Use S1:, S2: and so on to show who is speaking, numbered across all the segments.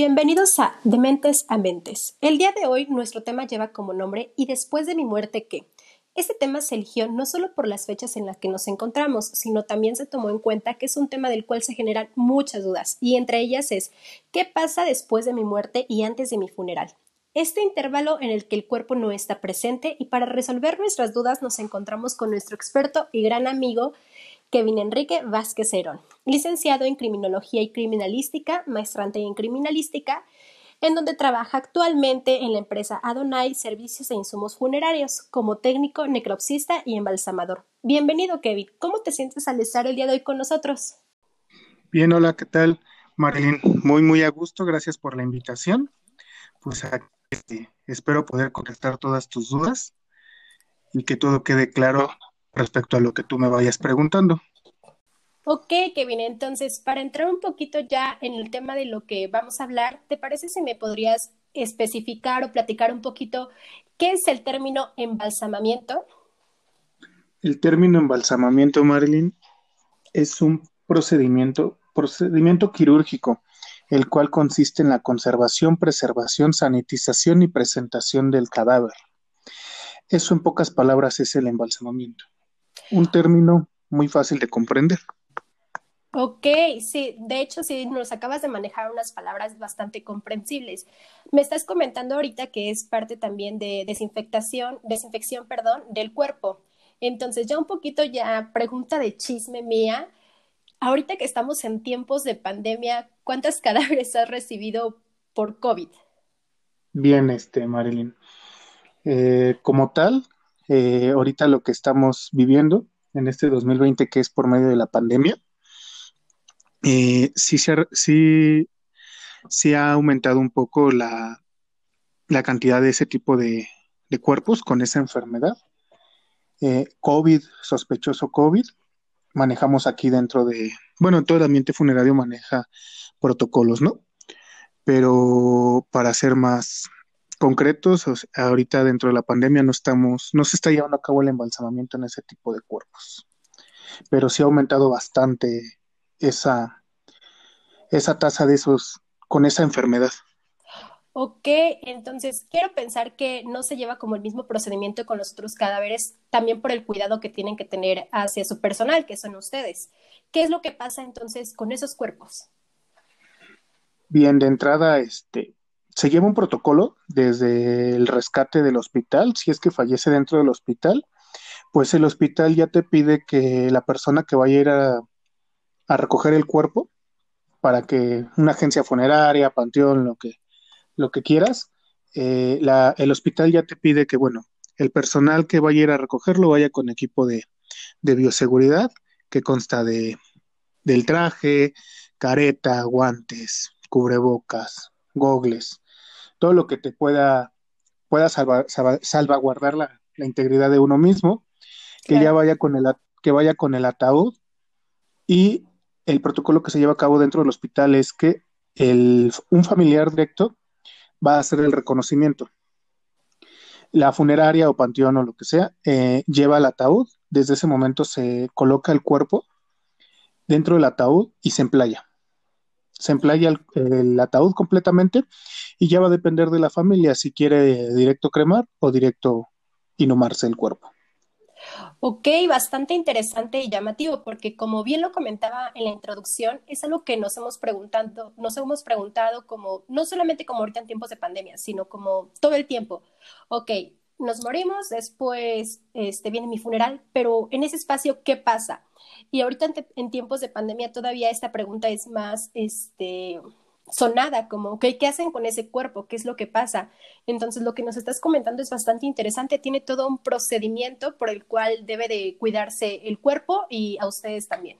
S1: Bienvenidos a De Mentes a Mentes. El día de hoy nuestro tema lleva como nombre ¿Y después de mi muerte qué? Este tema se eligió no solo por las fechas en las que nos encontramos, sino también se tomó en cuenta que es un tema del cual se generan muchas dudas, y entre ellas es ¿qué pasa después de mi muerte y antes de mi funeral? Este intervalo en el que el cuerpo no está presente y para resolver nuestras dudas nos encontramos con nuestro experto y gran amigo Kevin Enrique Vázquez Herón, licenciado en Criminología y Criminalística, maestrante en Criminalística, en donde trabaja actualmente en la empresa Adonai Servicios e Insumos Funerarios como técnico necropsista y embalsamador. Bienvenido, Kevin. ¿Cómo te sientes al estar el día de hoy con nosotros?
S2: Bien, hola, ¿qué tal? Marilyn, muy, muy a gusto. Gracias por la invitación. Pues este, espero poder contestar todas tus dudas y que todo quede claro respecto a lo que tú me vayas preguntando.
S1: Ok, Kevin, entonces para entrar un poquito ya en el tema de lo que vamos a hablar, ¿te parece si me podrías especificar o platicar un poquito qué es el término embalsamamiento?
S2: El término embalsamamiento, Marilyn, es un procedimiento, procedimiento quirúrgico, el cual consiste en la conservación, preservación, sanitización y presentación del cadáver. Eso en pocas palabras es el embalsamamiento un término muy fácil de comprender.
S1: Ok, sí, de hecho sí, nos acabas de manejar unas palabras bastante comprensibles. Me estás comentando ahorita que es parte también de desinfectación, desinfección, perdón, del cuerpo. Entonces, ya un poquito ya pregunta de chisme mía. Ahorita que estamos en tiempos de pandemia, ¿cuántas cadáveres has recibido por COVID?
S2: Bien, este, Marilyn. Eh, como tal, eh, ahorita lo que estamos viviendo en este 2020, que es por medio de la pandemia, eh, sí, sí, ha aumentado un poco la, la cantidad de ese tipo de, cuerpos con esa enfermedad. Eh, COVID, sospechoso COVID, manejamos aquí dentro de, bueno, todo el ambiente funerario maneja protocolos, ¿no? Pero para ser más, concretos, ahorita dentro de la pandemia no estamos, no se está llevando a cabo el embalsamamiento en ese tipo de cuerpos, pero sí ha aumentado bastante esa, esa tasa de esos con esa enfermedad.
S1: Ok, entonces quiero pensar que no se lleva como el mismo procedimiento con los otros cadáveres, también por el cuidado que tienen que tener hacia su personal, que son ustedes. ¿Qué es lo que pasa entonces con esos cuerpos?
S2: Bien, de entrada, este, se lleva un protocolo desde el rescate del hospital, si es que fallece dentro del hospital, pues el hospital ya te pide que la persona que vaya a ir a, recoger el cuerpo, para que una agencia funeraria, panteón, lo que, lo que quieras, eh, el hospital ya te pide que, bueno, el personal que vaya a ir a recogerlo vaya con equipo de, de bioseguridad, que consta de, del traje, careta, guantes, cubrebocas, gogles, todo lo que te pueda, pueda salvaguardar la, integridad de uno mismo, que ya vaya con el, que vaya con el ataúd. Y el protocolo que se lleva a cabo dentro del hospital es que el, un familiar directo va a hacer el reconocimiento. La funeraria o panteón o lo que sea eh, lleva el ataúd, desde ese momento se coloca el cuerpo dentro del ataúd y se emplaya se emplaya el, ataúd completamente y ya va a depender de la familia si quiere directo cremar o directo inhumarse el cuerpo.
S1: Ok, bastante interesante y llamativo, porque como bien lo comentaba en la introducción, es algo que nos hemos preguntado, nos hemos preguntado como, no solamente como ahorita en tiempos de pandemia, sino como todo el tiempo. Ok, nos morimos, después este, viene mi funeral, pero en ese espacio, ¿qué pasa? Y ahorita en, tiempos de pandemia todavía esta pregunta es más este, sonada, como, ¿qué hacen con ese cuerpo? ¿Qué es lo que pasa? Entonces, lo que nos estás comentando es bastante interesante, tiene todo un procedimiento por el cual debe de cuidarse el cuerpo y a ustedes también.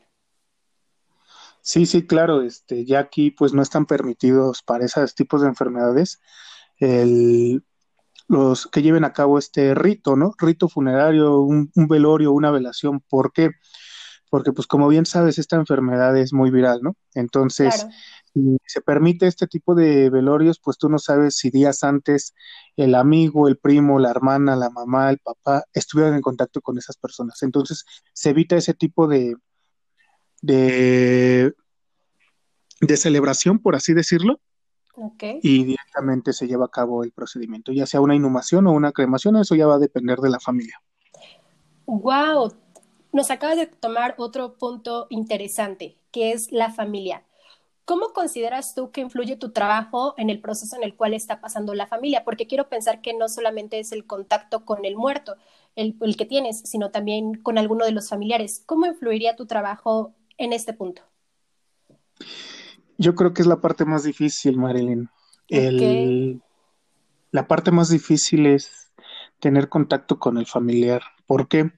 S2: Sí, sí, claro, este, ya aquí pues no están permitidos para esos tipos de enfermedades el, los que lleven a cabo este rito, ¿no? Rito funerario, un, velorio, una velación. ¿Por qué? Porque, pues, como bien sabes, esta enfermedad es muy viral, ¿no? Entonces, si se permite este tipo de velorios, pues tú no sabes si días antes el amigo, el primo, la hermana, la mamá, el papá estuvieron en contacto con esas personas. Entonces, se evita ese tipo de, de, de celebración, por así decirlo, y directamente se lleva a cabo el procedimiento, ya sea una inhumación o una cremación, eso ya va a depender de la familia.
S1: Wow, nos acabas de tomar otro punto interesante, que es la familia. ¿Cómo consideras tú que influye tu trabajo en el proceso en el cual está pasando la familia? Porque quiero pensar que no solamente es el contacto con el muerto, el, el que tienes, sino también con alguno de los familiares. ¿Cómo influiría tu trabajo en este punto?
S2: Yo creo que es la parte más difícil, Marilyn. la parte más difícil es tener contacto con el familiar. ¿Por qué?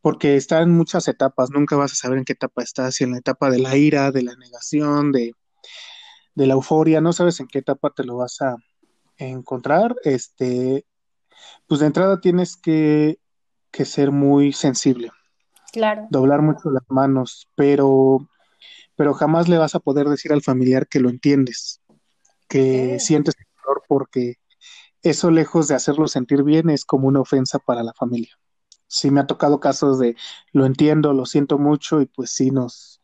S2: Porque está en muchas etapas, nunca vas a saber en qué etapa estás, si en la etapa de la ira, de la negación, de, de la euforia, no sabes en qué etapa te lo vas a encontrar. Este, pues de entrada tienes que, que ser muy sensible.
S1: Claro.
S2: Doblar mucho las manos, pero, pero jamás le vas a poder decir al familiar que lo entiendes, que sientes dolor porque eso lejos de hacerlo sentir bien es como una ofensa para la familia. Sí me ha tocado casos de lo entiendo, lo siento mucho y pues sí nos,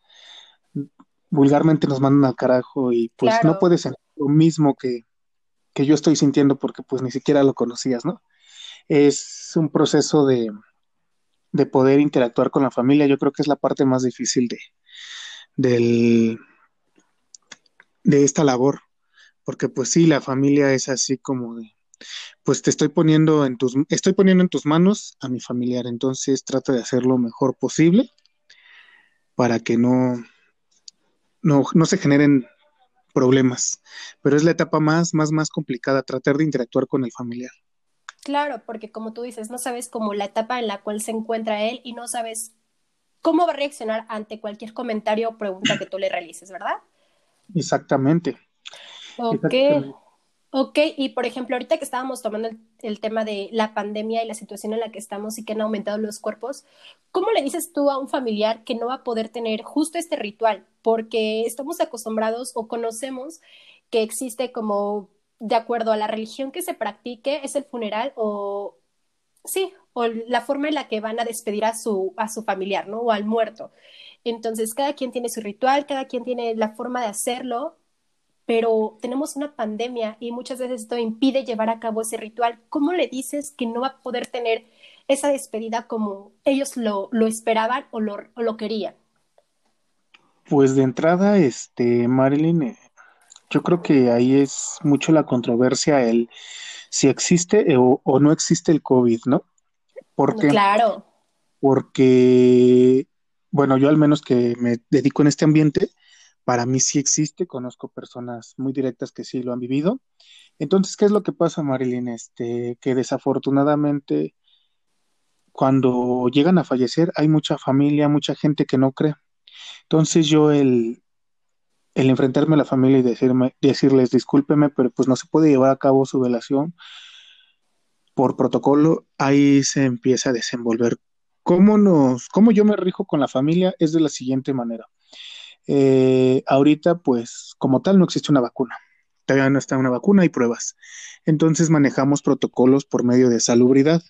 S2: vulgarmente nos mandan al carajo y pues no puedes sentir lo mismo que, que, yo estoy sintiendo porque pues ni siquiera lo conocías, ¿no? Es un proceso de, de poder interactuar con la familia, yo creo que es la parte más difícil de, del, de esta labor, porque pues sí, la familia es así como de, pues te estoy poniendo en tus, estoy poniendo en tus manos a mi familiar, entonces trata de hacer lo mejor posible para que no, no, no se generen problemas, pero es la etapa más, más, más complicada, tratar de interactuar con el familiar.
S1: Claro, porque como tú dices, no sabes como la etapa en la cual se encuentra él y no sabes cómo va a reaccionar ante cualquier comentario o pregunta que tú le realices, ¿verdad?
S2: Exactamente.
S1: Ok. Ok, y por ejemplo, ahorita que estábamos tomando el, tema de la pandemia y la situación en la que estamos y que han aumentado los cuerpos, ¿cómo le dices tú a un familiar que no va a poder tener justo este ritual? Porque estamos acostumbrados o conocemos que existe como, de acuerdo a la religión que se practique, es el funeral o, sí, o la forma en la que van a despedir a su, a su familiar, ¿no? O al muerto. Entonces, cada quien tiene su ritual, cada quien tiene la forma de hacerlo pero tenemos una pandemia y muchas veces esto impide llevar a cabo ese ritual. ¿Cómo le dices que no va a poder tener esa despedida como ellos lo, lo esperaban o lo, o lo, querían?
S2: Pues de entrada, este, Marilyn, eh, yo creo que ahí es mucho la controversia el si existe o, o no existe el COVID, ¿no?
S1: Porque, claro.
S2: Porque, bueno, yo al menos que me dedico en este ambiente, para mí sí existe, conozco personas muy directas que sí lo han vivido. Entonces, ¿qué es lo que pasa, Marilyn? Este, que desafortunadamente cuando llegan a fallecer hay mucha familia, mucha gente que no cree. Entonces yo el, el enfrentarme a la familia y decirme, decirles discúlpeme, pero pues no se puede llevar a cabo su velación por protocolo, ahí se empieza a desenvolver. ¿Cómo nos, cómo yo me rijo con la familia? Es de la siguiente manera. Eh, ahorita, pues, como tal, no existe una vacuna. Todavía no está una vacuna y pruebas. Entonces manejamos protocolos por medio de salubridad.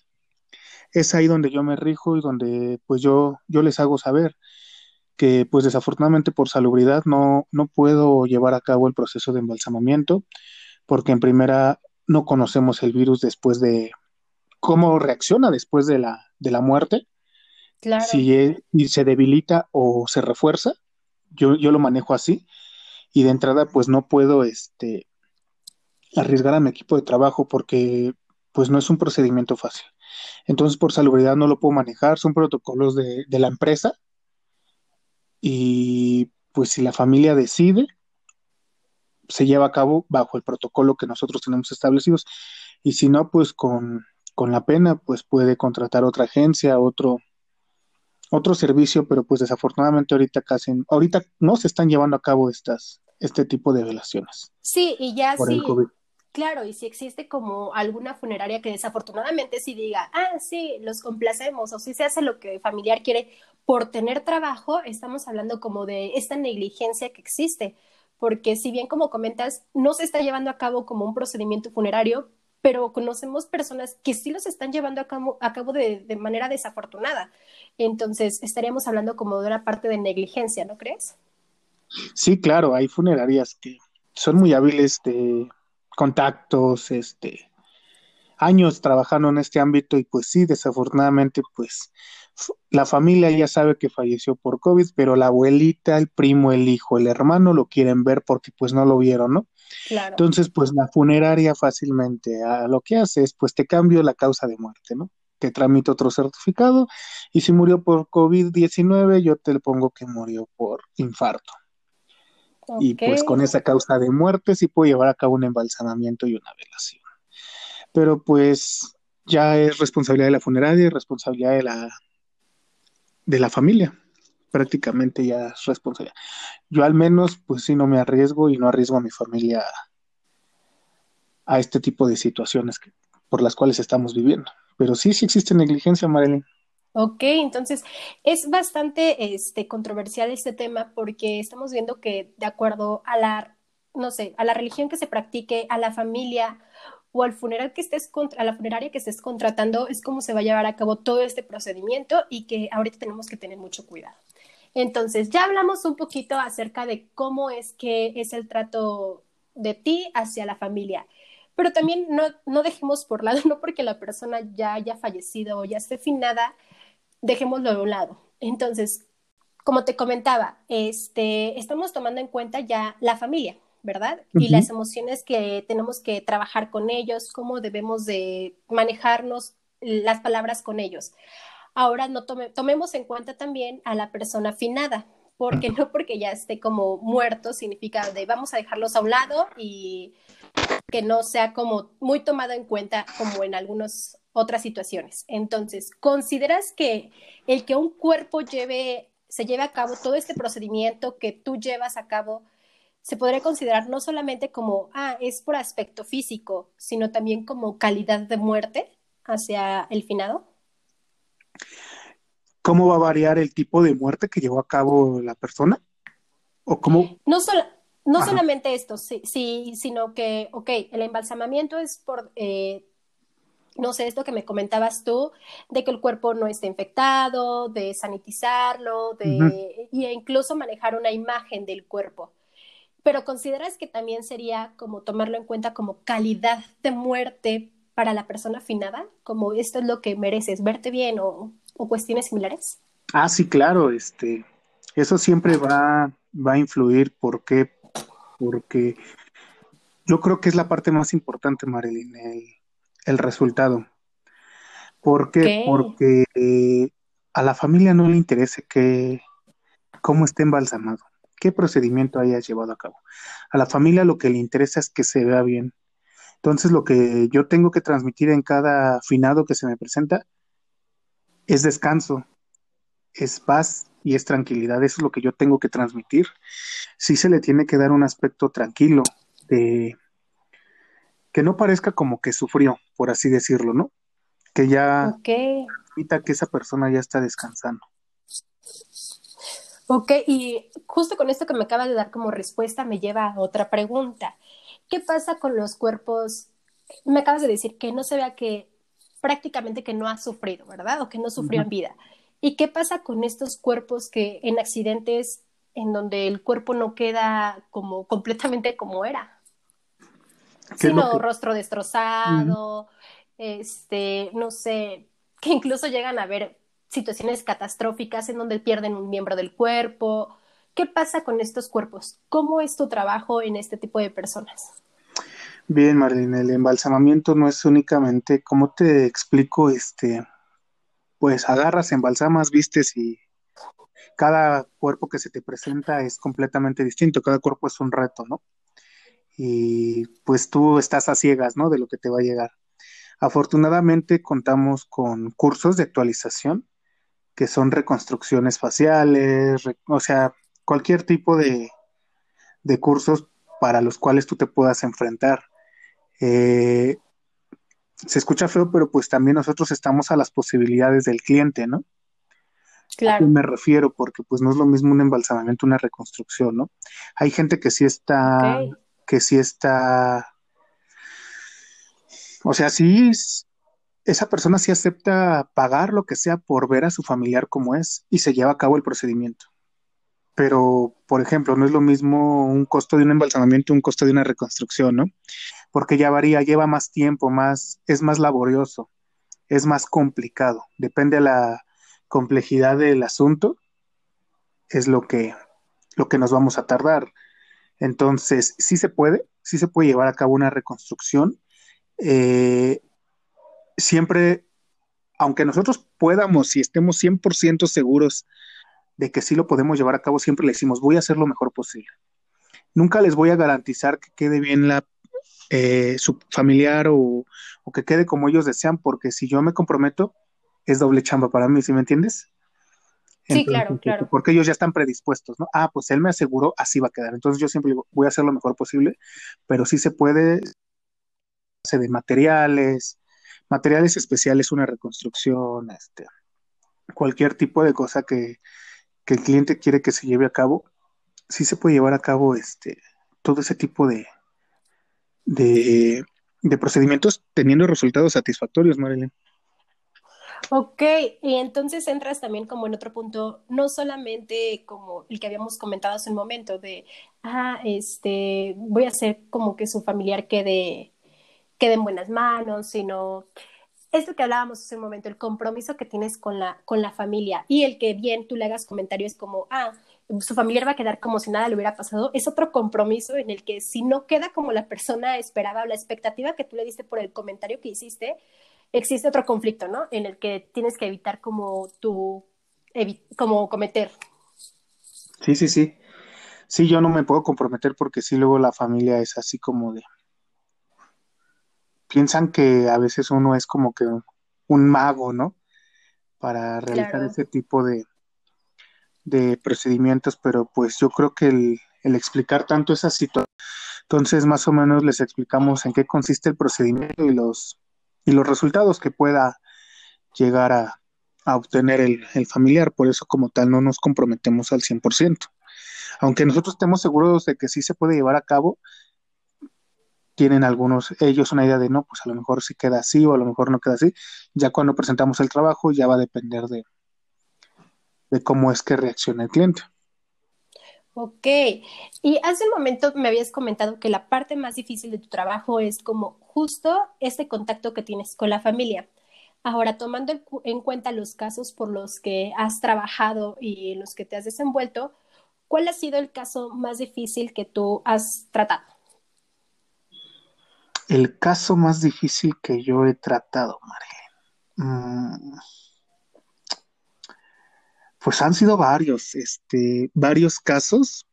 S2: Es ahí donde yo me rijo y donde pues yo, yo les hago saber que pues desafortunadamente por salubridad no, no puedo llevar a cabo el proceso de embalsamamiento porque en primera no conocemos el virus después de cómo reacciona después de la, de la muerte.
S1: Claro.
S2: Si se debilita o se refuerza yo, yo lo manejo así y de entrada pues no puedo este, arriesgar a mi equipo de trabajo porque pues no es un procedimiento fácil. Entonces por salubridad no lo puedo manejar, son protocolos de, de la empresa y pues si la familia decide, se lleva a cabo bajo el protocolo que nosotros tenemos establecidos y si no, pues con, con la pena, pues puede contratar otra agencia, otro, otro servicio, pero pues desafortunadamente ahorita casi, ahorita no se están llevando a cabo estas, este tipo de velaciones.
S1: Sí, y ya sí. Claro, y si existe como alguna funeraria que desafortunadamente sí diga, ah, sí, los complacemos, o si se hace lo que el familiar quiere por tener trabajo, estamos hablando como de esta negligencia que existe, porque si bien como comentas, no se está llevando a cabo como un procedimiento funerario, pero conocemos personas que sí los están llevando a cabo, a cabo de, de, manera desafortunada. Entonces, estaríamos hablando como de una parte de negligencia, ¿no crees?
S2: Sí, claro, hay funerarias que, son muy hábiles de contactos, este, años trabajando en este ámbito y pues sí, desafortunadamente pues la familia ya sabe que falleció por COVID, pero la abuelita, el primo, el hijo, el hermano lo quieren ver porque pues no lo vieron, ¿no? Claro. Entonces pues la funeraria fácilmente a lo que hace es pues te cambio la causa de muerte, ¿no? Te tramito otro certificado y si murió por COVID-19 yo te le pongo que murió por infarto. Y pues con esa causa de muerte sí puedo llevar a cabo un embalsamamiento y una velación. Pero pues ya es responsabilidad de la funeraria y responsabilidad de la, de la familia. Prácticamente ya es responsabilidad. Yo al menos pues sí no me arriesgo y no arriesgo a mi familia a, este tipo de situaciones por las cuales estamos viviendo. Pero sí, sí existe negligencia, Marilyn.
S1: Ok, entonces es bastante este, controversial este tema porque estamos viendo que de acuerdo a la, no sé, a la religión que se practique, a la familia o al funeral que estés contra, a la funeraria que estés contratando, es como se va a llevar a cabo todo este procedimiento y que ahorita tenemos que tener mucho cuidado. Entonces, ya hablamos un poquito acerca de cómo es que es el trato de ti hacia la familia. Pero también no, no dejemos por lado, no porque la persona ya haya fallecido o ya esté finada, dejémoslo de un lado. Entonces, como te comentaba, este, estamos tomando en cuenta ya la familia, ¿verdad? Y las emociones que tenemos que trabajar con ellos, cómo debemos de manejarnos las palabras con ellos. Ahora no tomemos en cuenta también a la persona finada, porque no porque ya esté como muerto significa de vamos a dejarlos a un lado y que no sea como muy tomado en cuenta como en algunos otras situaciones. Entonces, ¿consideras que el que un cuerpo lleve, se lleve a cabo todo este procedimiento que tú llevas a cabo, se podría considerar no solamente como, ah, es por aspecto físico, sino también como calidad de muerte hacia el finado?
S2: ¿Cómo va a variar el tipo de muerte que llevó a cabo la persona? ¿O cómo?
S1: No, no solamente esto, sí, sí, sino que, ok, el embalsamamiento es por eh, no sé, esto que me comentabas tú, de que el cuerpo no esté infectado, de sanitizarlo, de, y incluso manejar una imagen del cuerpo. Pero ¿consideras que también sería como tomarlo en cuenta como calidad de muerte para la persona afinada? Como esto es lo que mereces, verte bien o, o cuestiones similares.
S2: Ah, sí, claro, este, eso siempre va, va a influir. ¿Por qué? Porque yo creo que es la parte más importante, Marilyn, el, el resultado. ¿Por qué? Porque eh, a la familia no le interesa que, cómo esté embalsamado, qué procedimiento haya llevado a cabo. A la familia lo que le interesa es que se vea bien. Entonces lo que yo tengo que transmitir en cada finado que se me presenta es descanso, es paz y es tranquilidad. Eso es lo que yo tengo que transmitir. Sí se le tiene que dar un aspecto tranquilo de que no parezca como que sufrió, por así decirlo, ¿no? Que ya evita que esa persona ya está descansando.
S1: Ok, y justo con esto que me acaba de dar como respuesta me lleva a otra pregunta. ¿Qué pasa con los cuerpos? Me acabas de decir que no se vea que prácticamente que no ha sufrido, ¿verdad? O que no sufrió en vida. ¿Y qué pasa con estos cuerpos que en accidentes en donde el cuerpo no queda como completamente como era? Sino rostro destrozado, este, no sé, que incluso llegan a haber situaciones catastróficas en donde pierden un miembro del cuerpo. ¿Qué pasa con estos cuerpos? ¿Cómo es tu trabajo en este tipo de personas?
S2: Bien, Marlene, el embalsamamiento no es únicamente, como te explico, este, pues agarras, embalsamas, vistes y cada cuerpo que se te presenta es completamente distinto, cada cuerpo es un reto, ¿no? Y pues tú estás a ciegas, ¿no? De lo que te va a llegar. Afortunadamente contamos con cursos de actualización que son reconstrucciones faciales, o sea, cualquier tipo de, de, cursos para los cuales tú te puedas enfrentar. Eh, se escucha feo, pero pues también nosotros estamos a las posibilidades del cliente, ¿no? Claro. ¿A qué me refiero? Porque pues no es lo mismo un embalsamamiento, una reconstrucción, ¿no? Hay gente que sí está que si está, o sea, si esa persona sí acepta pagar lo que sea por ver a su familiar como es y se lleva a cabo el procedimiento. pero, por ejemplo, no es lo mismo un costo de un embalsamamiento un costo de una reconstrucción, ¿no? Porque ya varía, lleva más tiempo, más, es más laborioso, es más complicado, depende de la complejidad del asunto, es lo que, lo que nos vamos a tardar. Entonces, sí se puede, sí se puede llevar a cabo una reconstrucción. Eh, siempre, aunque nosotros podamos y estemos 100% seguros de que sí lo podemos llevar a cabo, siempre le decimos, voy a hacer lo mejor posible. Nunca les voy a garantizar que quede bien la, eh, su familiar o, o, que quede como ellos desean, porque si yo me comprometo, es doble chamba para mí, ¿sí me entiendes?
S1: Sí, claro, claro.
S2: Porque ellos ya están predispuestos, ¿no? Ah, pues él me aseguró, así va a quedar. Entonces yo siempre digo, voy a hacer lo mejor posible, pero sí se puede, de materiales, materiales especiales, una reconstrucción, este, cualquier tipo de cosa que, que el cliente quiere que se lleve a cabo, sí se puede llevar a cabo este, todo ese tipo de, de, de procedimientos teniendo resultados satisfactorios, Marilyn.
S1: Ok, y entonces entras también como en otro punto, no solamente como el que habíamos comentado hace un momento, de, ah, este, voy a hacer como que su familiar quede, quede en buenas manos, sino esto que hablábamos hace un momento, el compromiso que tienes con la, con la familia y el que bien tú le hagas comentarios como, ah, su familiar va a quedar como si nada le hubiera pasado, es otro compromiso en el que si no queda como la persona esperaba o la expectativa que tú le diste por el comentario que hiciste, existe otro conflicto, ¿no? En el que tienes que evitar como tú, como cometer.
S2: Sí, sí, sí. Sí, yo no me puedo comprometer porque sí, luego la familia es así como de, piensan que a veces uno es como que un mago, ¿no? Para realizar ese tipo de, de procedimientos, pero pues yo creo que el, el explicar tanto esa situación, entonces más o menos les explicamos en qué consiste el procedimiento y los, y los resultados que pueda llegar a, obtener el, el, familiar, por eso como tal no nos comprometemos al 100%. Aunque nosotros estemos seguros de que sí se puede llevar a cabo, tienen algunos, ellos una idea de no, pues a lo mejor sí queda así o a lo mejor no queda así. Ya cuando presentamos el trabajo ya va a depender de, de cómo es que reacciona el cliente.
S1: Ok, y hace un momento me habías comentado que la parte más difícil de tu trabajo es como justo este contacto que tienes con la familia. Ahora, tomando en cuenta los casos por los que has trabajado y en los que te has desenvuelto, ¿cuál ha sido el caso más difícil que tú has tratado?
S2: El caso más difícil que yo he tratado. Mm, pues han sido varios, este, varios casos.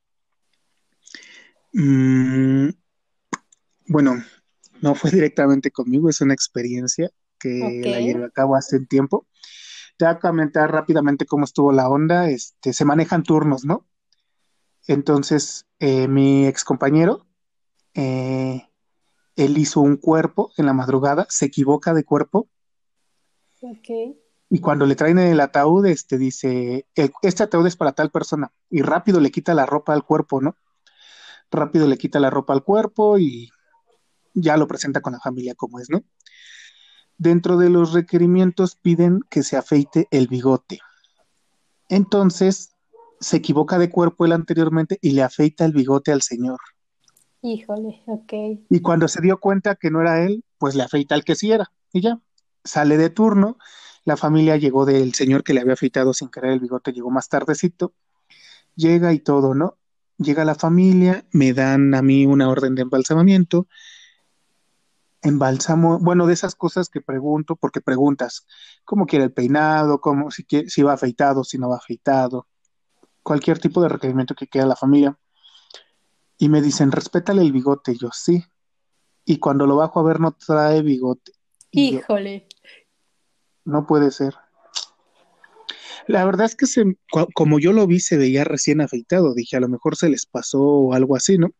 S2: Mm, bueno, no fue directamente conmigo, es una experiencia que la llevé a cabo hace un tiempo. Te voy a comentar rápidamente cómo estuvo la onda. Este, se manejan turnos, ¿no? Entonces, eh, mi ex compañero, eh, él hizo un cuerpo en la madrugada, se equivoca de cuerpo.
S1: Ok.
S2: Y cuando le traen el ataúd, este dice, este ataúd es para tal persona. Y rápido le quita la ropa al cuerpo, ¿no? Rápido le quita la ropa al cuerpo y ya lo presenta con la familia como es, ¿no? Dentro de los requerimientos piden que se afeite el bigote. Entonces, se equivoca de cuerpo él anteriormente y le afeita el bigote al señor.
S1: Híjole, ok.
S2: Y cuando se dio cuenta que no era él, pues le afeita al que sí era. Y ya, sale de turno la familia llegó del señor que le había afeitado sin querer el bigote, llegó más tardecito. Llega y todo, ¿no? Llega la familia, me dan a mí una orden de embalsamamiento. Embalsamo, bueno, de esas cosas que pregunto, porque preguntas cómo quiere el peinado, cómo, si, quiere, si va afeitado, si no va afeitado, cualquier tipo de requerimiento que quiera la familia. Y me dicen, respétale el bigote. yo, sí. Y cuando lo bajo a ver, no trae bigote.
S1: Híjole
S2: no puede ser. La verdad es que se, como yo lo vi, se veía recién afeitado. Dije, a lo mejor se les pasó o algo así, ¿no?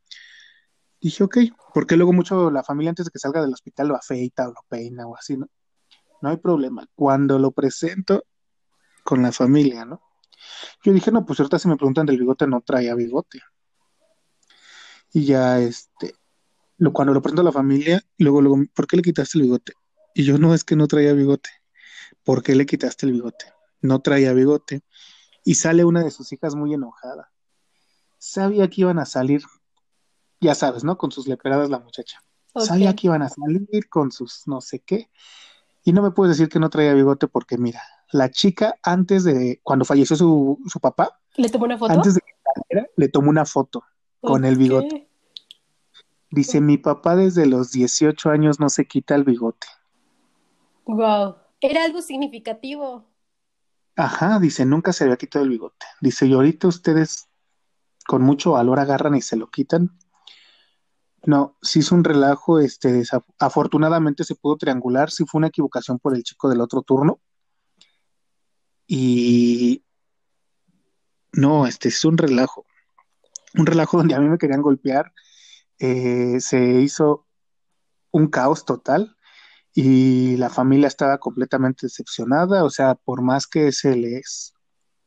S2: Dije, ok, porque luego mucho la familia antes de que salga del hospital lo afeita o lo peina o así, ¿no? No hay problema. Cuando lo presento con la familia, ¿no? Yo dije, no, pues ahorita si me preguntan del bigote, no traía bigote. Y ya, este, cuando lo presento a la familia, luego, luego, ¿por qué le quitaste el bigote? Y yo, no, es que no traía bigote. ¿Por qué le quitaste el bigote? No traía bigote. Y sale una de sus hijas muy enojada. sabía que iban a salir, ya sabes, ¿no? Con sus leperadas la muchacha. Sabía que iban a salir con sus no sé qué. Y no me puedes decir que no traía bigote porque mira, la chica antes de, cuando falleció su, su papá,
S1: ¿le tomó una foto?
S2: Antes de que le tomó una foto con el bigote. Dice, mi papá desde los 18 años no se quita el bigote.
S1: Wow, era algo significativo.
S2: Ajá, dice, nunca se había quitado el bigote. Dice, y ahorita ustedes con mucho valor agarran y se lo quitan. No, sí es un relajo, este, afortunadamente se pudo triangular, sí fue una equivocación por el chico del otro turno. Y no, este es un relajo. Un relajo donde a mí me querían golpear. Eh, se hizo un caos total y la familia estaba completamente decepcionada. O sea, por más que se les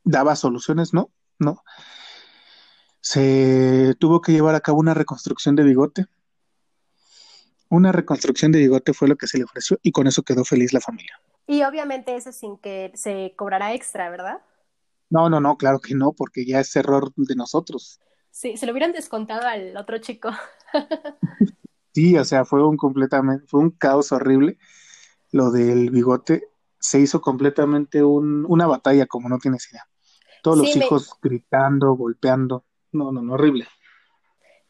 S2: daba soluciones, no, no se tuvo que llevar a cabo una reconstrucción de bigote. Una reconstrucción de bigote fue lo que se le ofreció y con eso quedó feliz la familia.
S1: Y obviamente eso sin que se cobrara extra, ¿verdad?
S2: No, no, no, claro que no, porque ya es error de nosotros.
S1: Sí, se lo hubieran descontado al otro chico.
S2: sí, o sea, fue un completamente, fue un caos horrible. Lo del bigote se hizo completamente un, una batalla, como no tienes idea. Todos los hijos gritando, golpeando. No, no, no, horrible.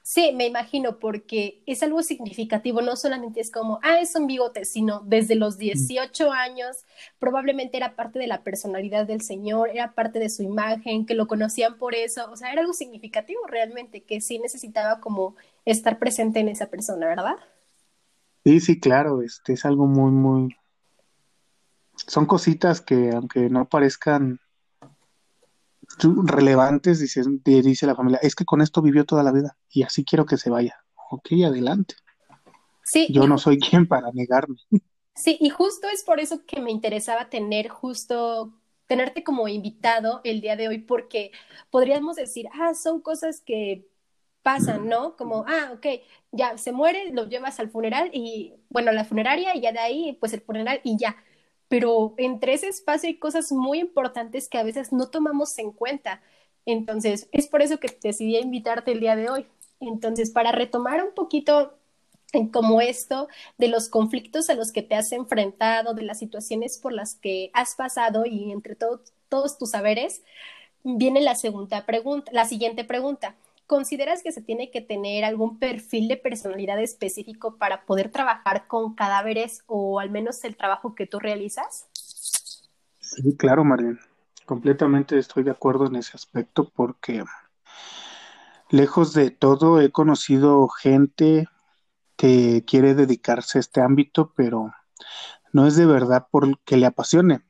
S1: Sí, me imagino, porque es algo significativo, no solamente es como, ah, es un bigote, sino desde los 18 años, probablemente era parte de la personalidad del señor, era parte de su imagen, que lo conocían por eso, o sea, era algo significativo realmente, que sí necesitaba como estar presente en esa persona, ¿verdad?
S2: Sí, sí, claro, este es algo muy, muy... Son cositas que aunque no parezcan relevantes, dice, dice la familia, es que con esto vivió toda la vida y así quiero que se vaya. Ok, adelante.
S1: Sí.
S2: Yo no soy quien para negarme.
S1: Sí, y justo es por eso que me interesaba tener justo tenerte como invitado el día de hoy, porque podríamos decir, ah, son cosas que pasan, ¿no? Como, ah, ok, ya se muere, lo llevas al funeral y, bueno, a la funeraria y ya de ahí, pues el funeral y ya pero entre ese espacio hay cosas muy importantes que a veces no tomamos en cuenta. Entonces, es por eso que decidí invitarte el día de hoy. Entonces, para retomar un poquito en como esto de los conflictos a los que te has enfrentado, de las situaciones por las que has pasado y entre todos tus saberes, viene la segunda pregunta, la siguiente pregunta. ¿Consideras que se tiene que tener algún perfil de personalidad específico para poder trabajar con cadáveres o al menos el trabajo que tú realizas?
S2: Sí, claro, María. Completamente estoy de acuerdo en ese aspecto porque lejos de todo he conocido gente que quiere dedicarse a este ámbito, pero no es de verdad porque le apasione,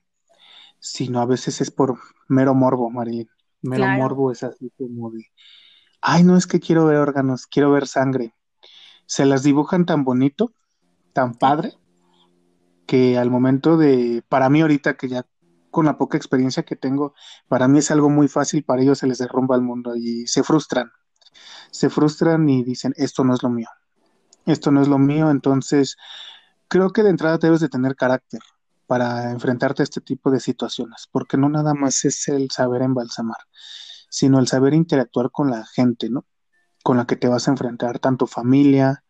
S2: sino a veces es por mero morbo, María. Mero morbo es así como de, ay, no es que quiero ver órganos, quiero ver sangre. Se las dibujan tan bonito, tan padre, que al momento de, para mí ahorita que ya con la poca experiencia que tengo, para mí es algo muy fácil, para ellos se les derrumba el mundo y se frustran. Se frustran y dicen, esto no es lo mío. Esto no es lo mío, entonces creo que de entrada debes de tener carácter para enfrentarte a este tipo de situaciones, porque no nada más es el saber embalsamar, sino el saber interactuar con la gente, ¿no? Con la que te vas a enfrentar, tanto familia,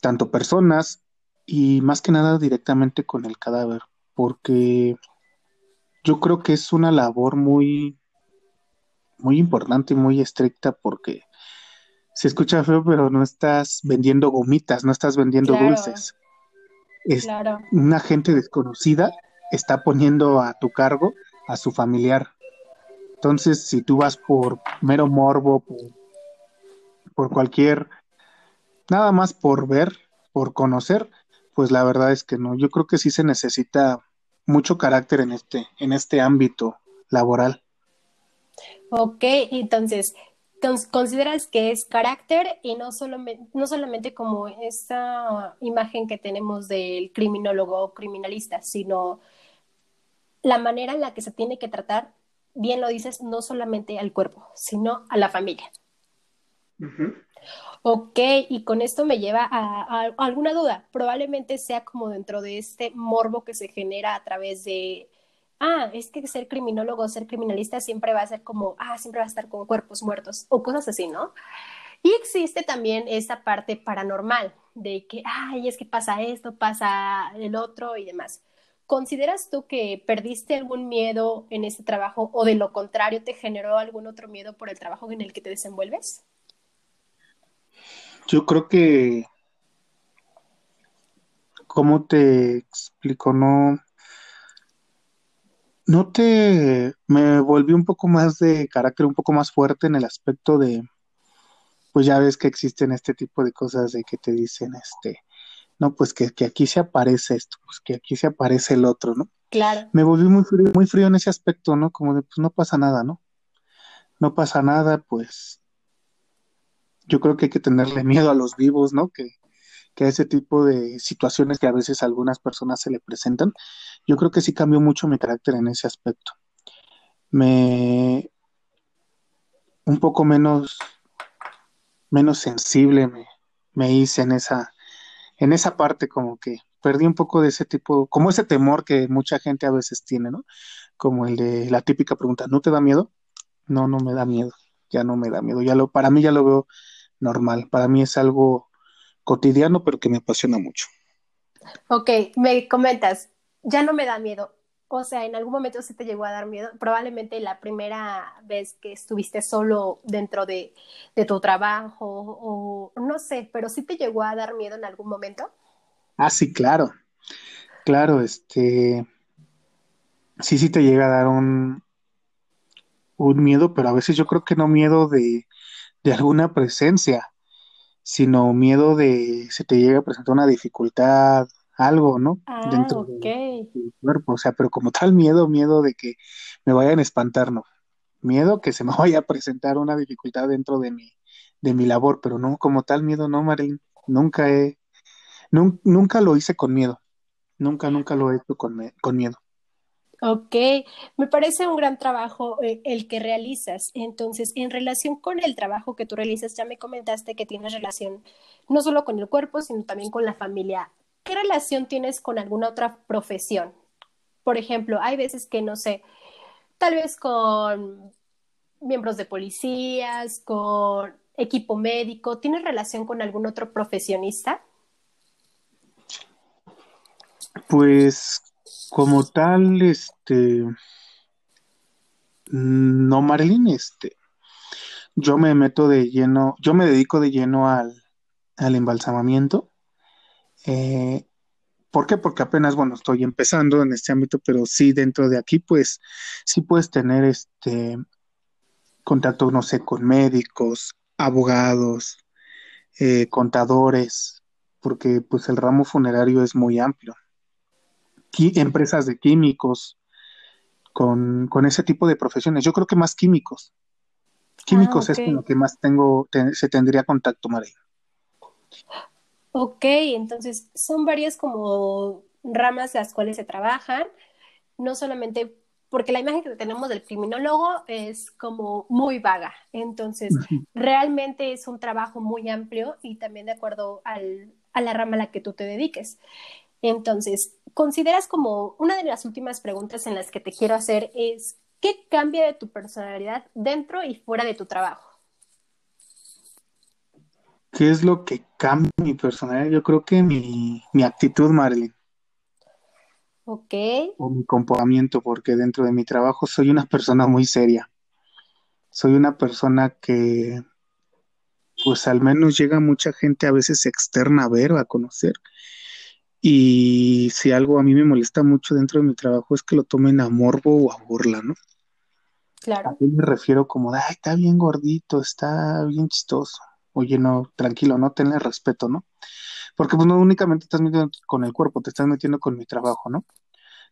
S2: tanto personas y más que nada directamente con el cadáver, porque yo creo que es una labor muy, muy importante y muy estricta porque se escucha feo, pero no estás vendiendo gomitas, no estás vendiendo dulces. Es una gente desconocida está poniendo a tu cargo a su familiar entonces, si tú vas por mero morbo, por, cualquier, nada más por ver, por conocer, pues la verdad es que no. Yo creo que sí se necesita mucho carácter en este, en este ámbito laboral.
S1: Ok, entonces, consideras que es carácter y no solamente, no solamente como esa imagen que tenemos del criminólogo o criminalista, sino la manera en la que se tiene que tratar bien lo dices, no solamente al cuerpo, sino a la familia. Ok, y con esto me lleva a, alguna duda. Probablemente sea como dentro de este morbo que se genera a través de ah, es que ser criminólogo, ser criminalista siempre va a ser como, ah, siempre va a estar con cuerpos muertos o cosas así, ¿no? Y existe también esa parte paranormal de que, ay, es que pasa esto, pasa el otro y demás. ¿Consideras tú que perdiste algún miedo en ese trabajo o de lo contrario te generó algún otro miedo por el trabajo en el que te desenvuelves?
S2: Yo creo que, ¿cómo te explico? No, no te, me volví un poco más de carácter, un poco más fuerte en el aspecto de, pues ya ves que existen este tipo de cosas de que te dicen, este, no, pues que, que aquí se aparece esto, pues que aquí se aparece el otro, ¿no?
S1: Claro.
S2: Me volví muy frío, muy frío en ese aspecto, ¿no? Como de, pues no pasa nada, ¿no? No pasa nada, pues yo creo que hay que tenerle miedo a los vivos, ¿no? Que, que a ese tipo de situaciones que a veces a algunas personas se le presentan, yo creo que sí cambió mucho mi carácter en ese aspecto. Me un poco menos menos sensible me, me hice en esa en esa parte como que perdí un poco de ese tipo, como ese temor que mucha gente a veces tiene, ¿no? Como el de la típica pregunta, ¿no te da miedo? No, no me da miedo, ya no me da miedo, ya lo, para mí ya lo veo normal. Para mí es algo cotidiano, pero que me apasiona mucho.
S1: Ok, me comentas, ya no me da miedo. O sea, en algún momento se te llegó a dar miedo. Probablemente la primera vez que estuviste solo dentro de, de tu trabajo o no sé, pero sí te llegó a dar miedo en algún momento.
S2: Ah, sí, claro. Claro, este. Sí, sí te llega a dar un, un miedo, pero a veces yo creo que no miedo de, de alguna presencia, sino miedo de se te llega a presentar una dificultad, algo, ¿no?
S1: Ah,
S2: Dentro del cuerpo, o sea, pero como tal miedo, miedo de que me vayan a espantar, no. Miedo que se me vaya a presentar una dificultad dentro de mi, de mi labor, pero no, como tal miedo, no, Marilyn. Nunca he, nun- nunca lo hice con miedo. Nunca, nunca lo he hecho con, me- con miedo.
S1: Ok, me parece un gran trabajo eh, el que realizas. Entonces, en relación con el trabajo que tú realizas, ya me comentaste que tienes relación no solo con el cuerpo, sino también con la familia. ¿Qué relación tienes con alguna otra profesión? Por ejemplo, hay veces que, no sé, tal vez con miembros de policías, con equipo médico, ¿tienes relación con algún otro profesionista?
S2: Pues como tal, este, no, Marilyn, este, yo me meto de lleno, yo me dedico de lleno al, al embalsamamiento. Eh, ¿por qué? Porque apenas, bueno, estoy empezando en este ámbito, pero sí dentro de aquí, pues, sí puedes tener este contacto, no sé, con médicos, abogados, eh, contadores, porque pues el ramo funerario es muy amplio. Qui- empresas de químicos, con, con ese tipo de profesiones. Yo creo que más químicos.
S1: Ah,
S2: Químicos
S1: ok.
S2: es con lo que más tengo, te- se tendría contacto, María.
S1: Ok, entonces son varias como ramas las cuales se trabajan, no solamente porque la imagen que tenemos del criminólogo es como muy vaga, entonces realmente es un trabajo muy amplio y también de acuerdo al, a la rama a la que tú te dediques. Entonces, ¿consideras como una de las últimas preguntas en las que te quiero hacer es, ¿qué cambia de tu personalidad dentro y fuera de tu trabajo?
S2: ¿Qué es lo que cambia mi personalidad? Yo creo que mi, mi actitud, Marilyn,
S1: Ok,
S2: o mi comportamiento, porque dentro de mi trabajo soy una persona muy seria. Soy una persona que, pues al menos llega mucha gente a veces externa a ver o a conocer. Y si algo a mí me molesta mucho dentro de mi trabajo es que lo tomen a morbo o a burla, ¿no? ¿A
S1: claro.
S2: qué me refiero como de, ay, está bien gordito, está bien chistoso? Oye, no, tranquilo, no, tenle respeto, ¿no? Porque pues no únicamente estás metiendo con el cuerpo, te estás metiendo con mi trabajo, ¿no?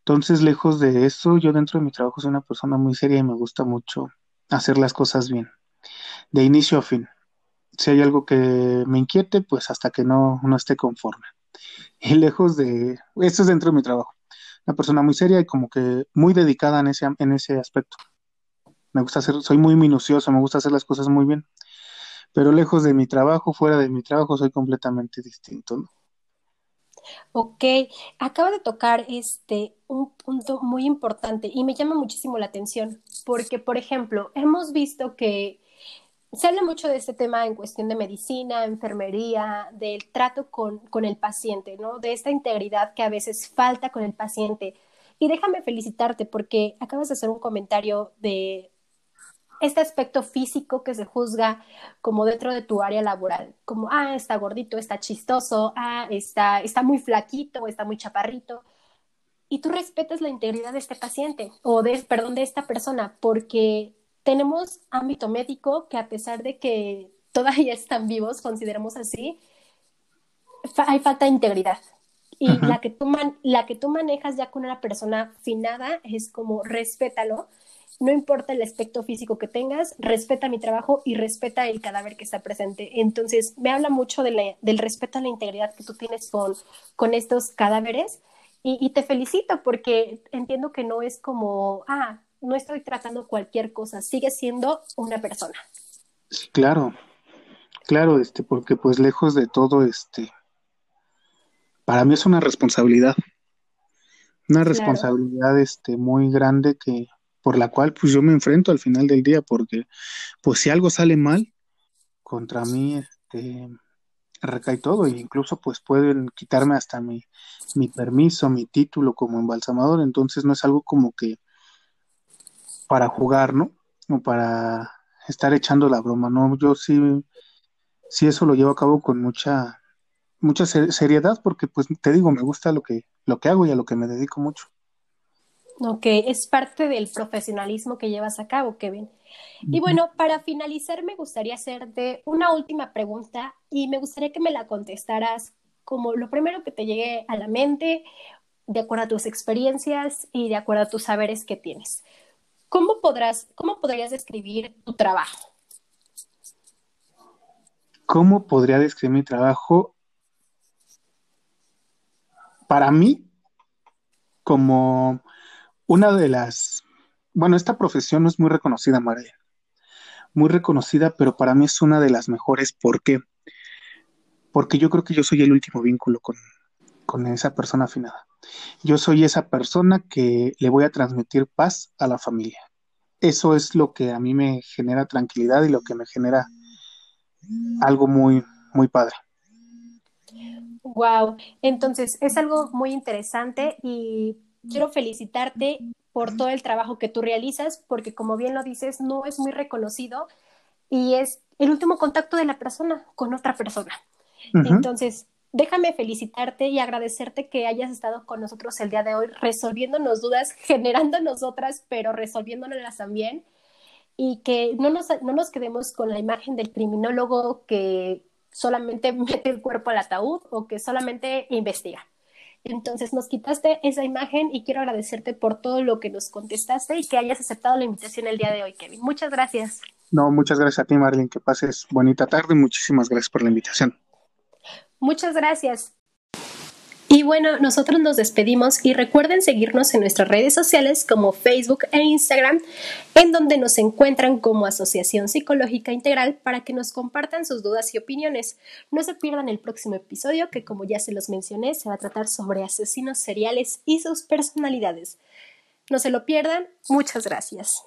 S2: Entonces, lejos de eso, yo dentro de mi trabajo soy una persona muy seria y me gusta mucho hacer las cosas bien, de inicio a fin. Si hay algo que me inquiete, pues hasta que no, no esté conforme. Y lejos de, esto es dentro de mi trabajo, una persona muy seria y como que muy dedicada en ese, en ese aspecto. Me gusta hacer, soy muy minucioso, me gusta hacer las cosas muy bien, pero lejos de mi trabajo, fuera de mi trabajo, soy completamente distinto, ¿no?
S1: Ok, acaba de tocar este un punto muy importante y me llama muchísimo la atención porque, por ejemplo, hemos visto que se habla mucho de este tema en cuestión de medicina, enfermería, del trato con, con el paciente, ¿no? De esta integridad que a veces falta con el paciente. Y déjame felicitarte porque acabas de hacer un comentario de este aspecto físico que se juzga como dentro de tu área laboral, como, ah, está gordito, está chistoso, ah, está, está muy flaquito, está muy chaparrito, y tú respetas la integridad de este paciente, o de, perdón, de esta persona, porque tenemos ámbito médico que a pesar de que todavía están vivos, consideramos así, hay falta de integridad. Y la, que tú la que tú manejas ya con una persona finada es como respétalo, no importa el aspecto físico que tengas, respeta mi trabajo y respeta el cadáver que está presente. Entonces, me habla mucho del respeto a la integridad que tú tienes con, con estos cadáveres y, te felicito porque entiendo que no es como, ah, no estoy tratando cualquier cosa, sigue siendo una persona.
S2: Claro, claro, este, porque pues lejos de todo, este, para mí es una responsabilidad, una responsabilidad, este, muy grande que, por la cual pues yo me enfrento al final del día porque pues si algo sale mal contra mí este recae todo e incluso pues pueden quitarme hasta mi, mi permiso, mi título como embalsamador, entonces no es algo como que para jugar, ¿no? O para estar echando la broma, ¿no? Yo sí, sí eso lo llevo a cabo con mucha, mucha seriedad porque pues te digo, me gusta lo que, lo que hago y a lo que me dedico mucho.
S1: Ok, es parte del profesionalismo que llevas a cabo, Kevin. Y bueno, para finalizar, me gustaría hacerte una última pregunta y me gustaría que me la contestaras como lo primero que te llegue a la mente, de acuerdo a tus experiencias y de acuerdo a tus saberes que tienes. ¿Cómo, podrás, cómo podrías describir tu trabajo?
S2: ¿Cómo podría describir mi trabajo? Para mí, como una de las, bueno, esta profesión no es muy reconocida, María, muy reconocida, pero para mí es una de las mejores. ¿Por qué? Porque yo creo que yo soy el último vínculo con, con esa persona afinada. Yo soy esa persona que le voy a transmitir paz a la familia. Eso es lo que a mí me genera tranquilidad y lo que me genera algo muy, muy padre.
S1: Wow, entonces es algo muy interesante y quiero felicitarte por todo el trabajo que tú realizas, porque como bien lo dices, no es muy reconocido y es el último contacto de la persona con otra persona. Entonces, déjame felicitarte y agradecerte que hayas estado con nosotros el día de hoy, resolviéndonos dudas, generándonos otras, pero resolviéndolas también. Y que no nos, no nos quedemos con la imagen del criminólogo que solamente mete el cuerpo al ataúd o que solamente investiga. Entonces nos quitaste esa imagen y quiero agradecerte por todo lo que nos contestaste y que hayas aceptado la invitación el día de hoy, Kevin. Muchas gracias.
S2: No, muchas gracias a ti, Marlene. Que pases bonita tarde. Muchísimas gracias por la invitación.
S1: Muchas gracias. Y bueno, nosotros nos despedimos y recuerden seguirnos en nuestras redes sociales como Facebook e Instagram, en donde nos encuentran como Asociación Psicológica Integral para que nos compartan sus dudas y opiniones. No se pierdan el próximo episodio que como ya se los mencioné, se va a tratar sobre asesinos seriales y sus personalidades. No se lo pierdan. Muchas gracias.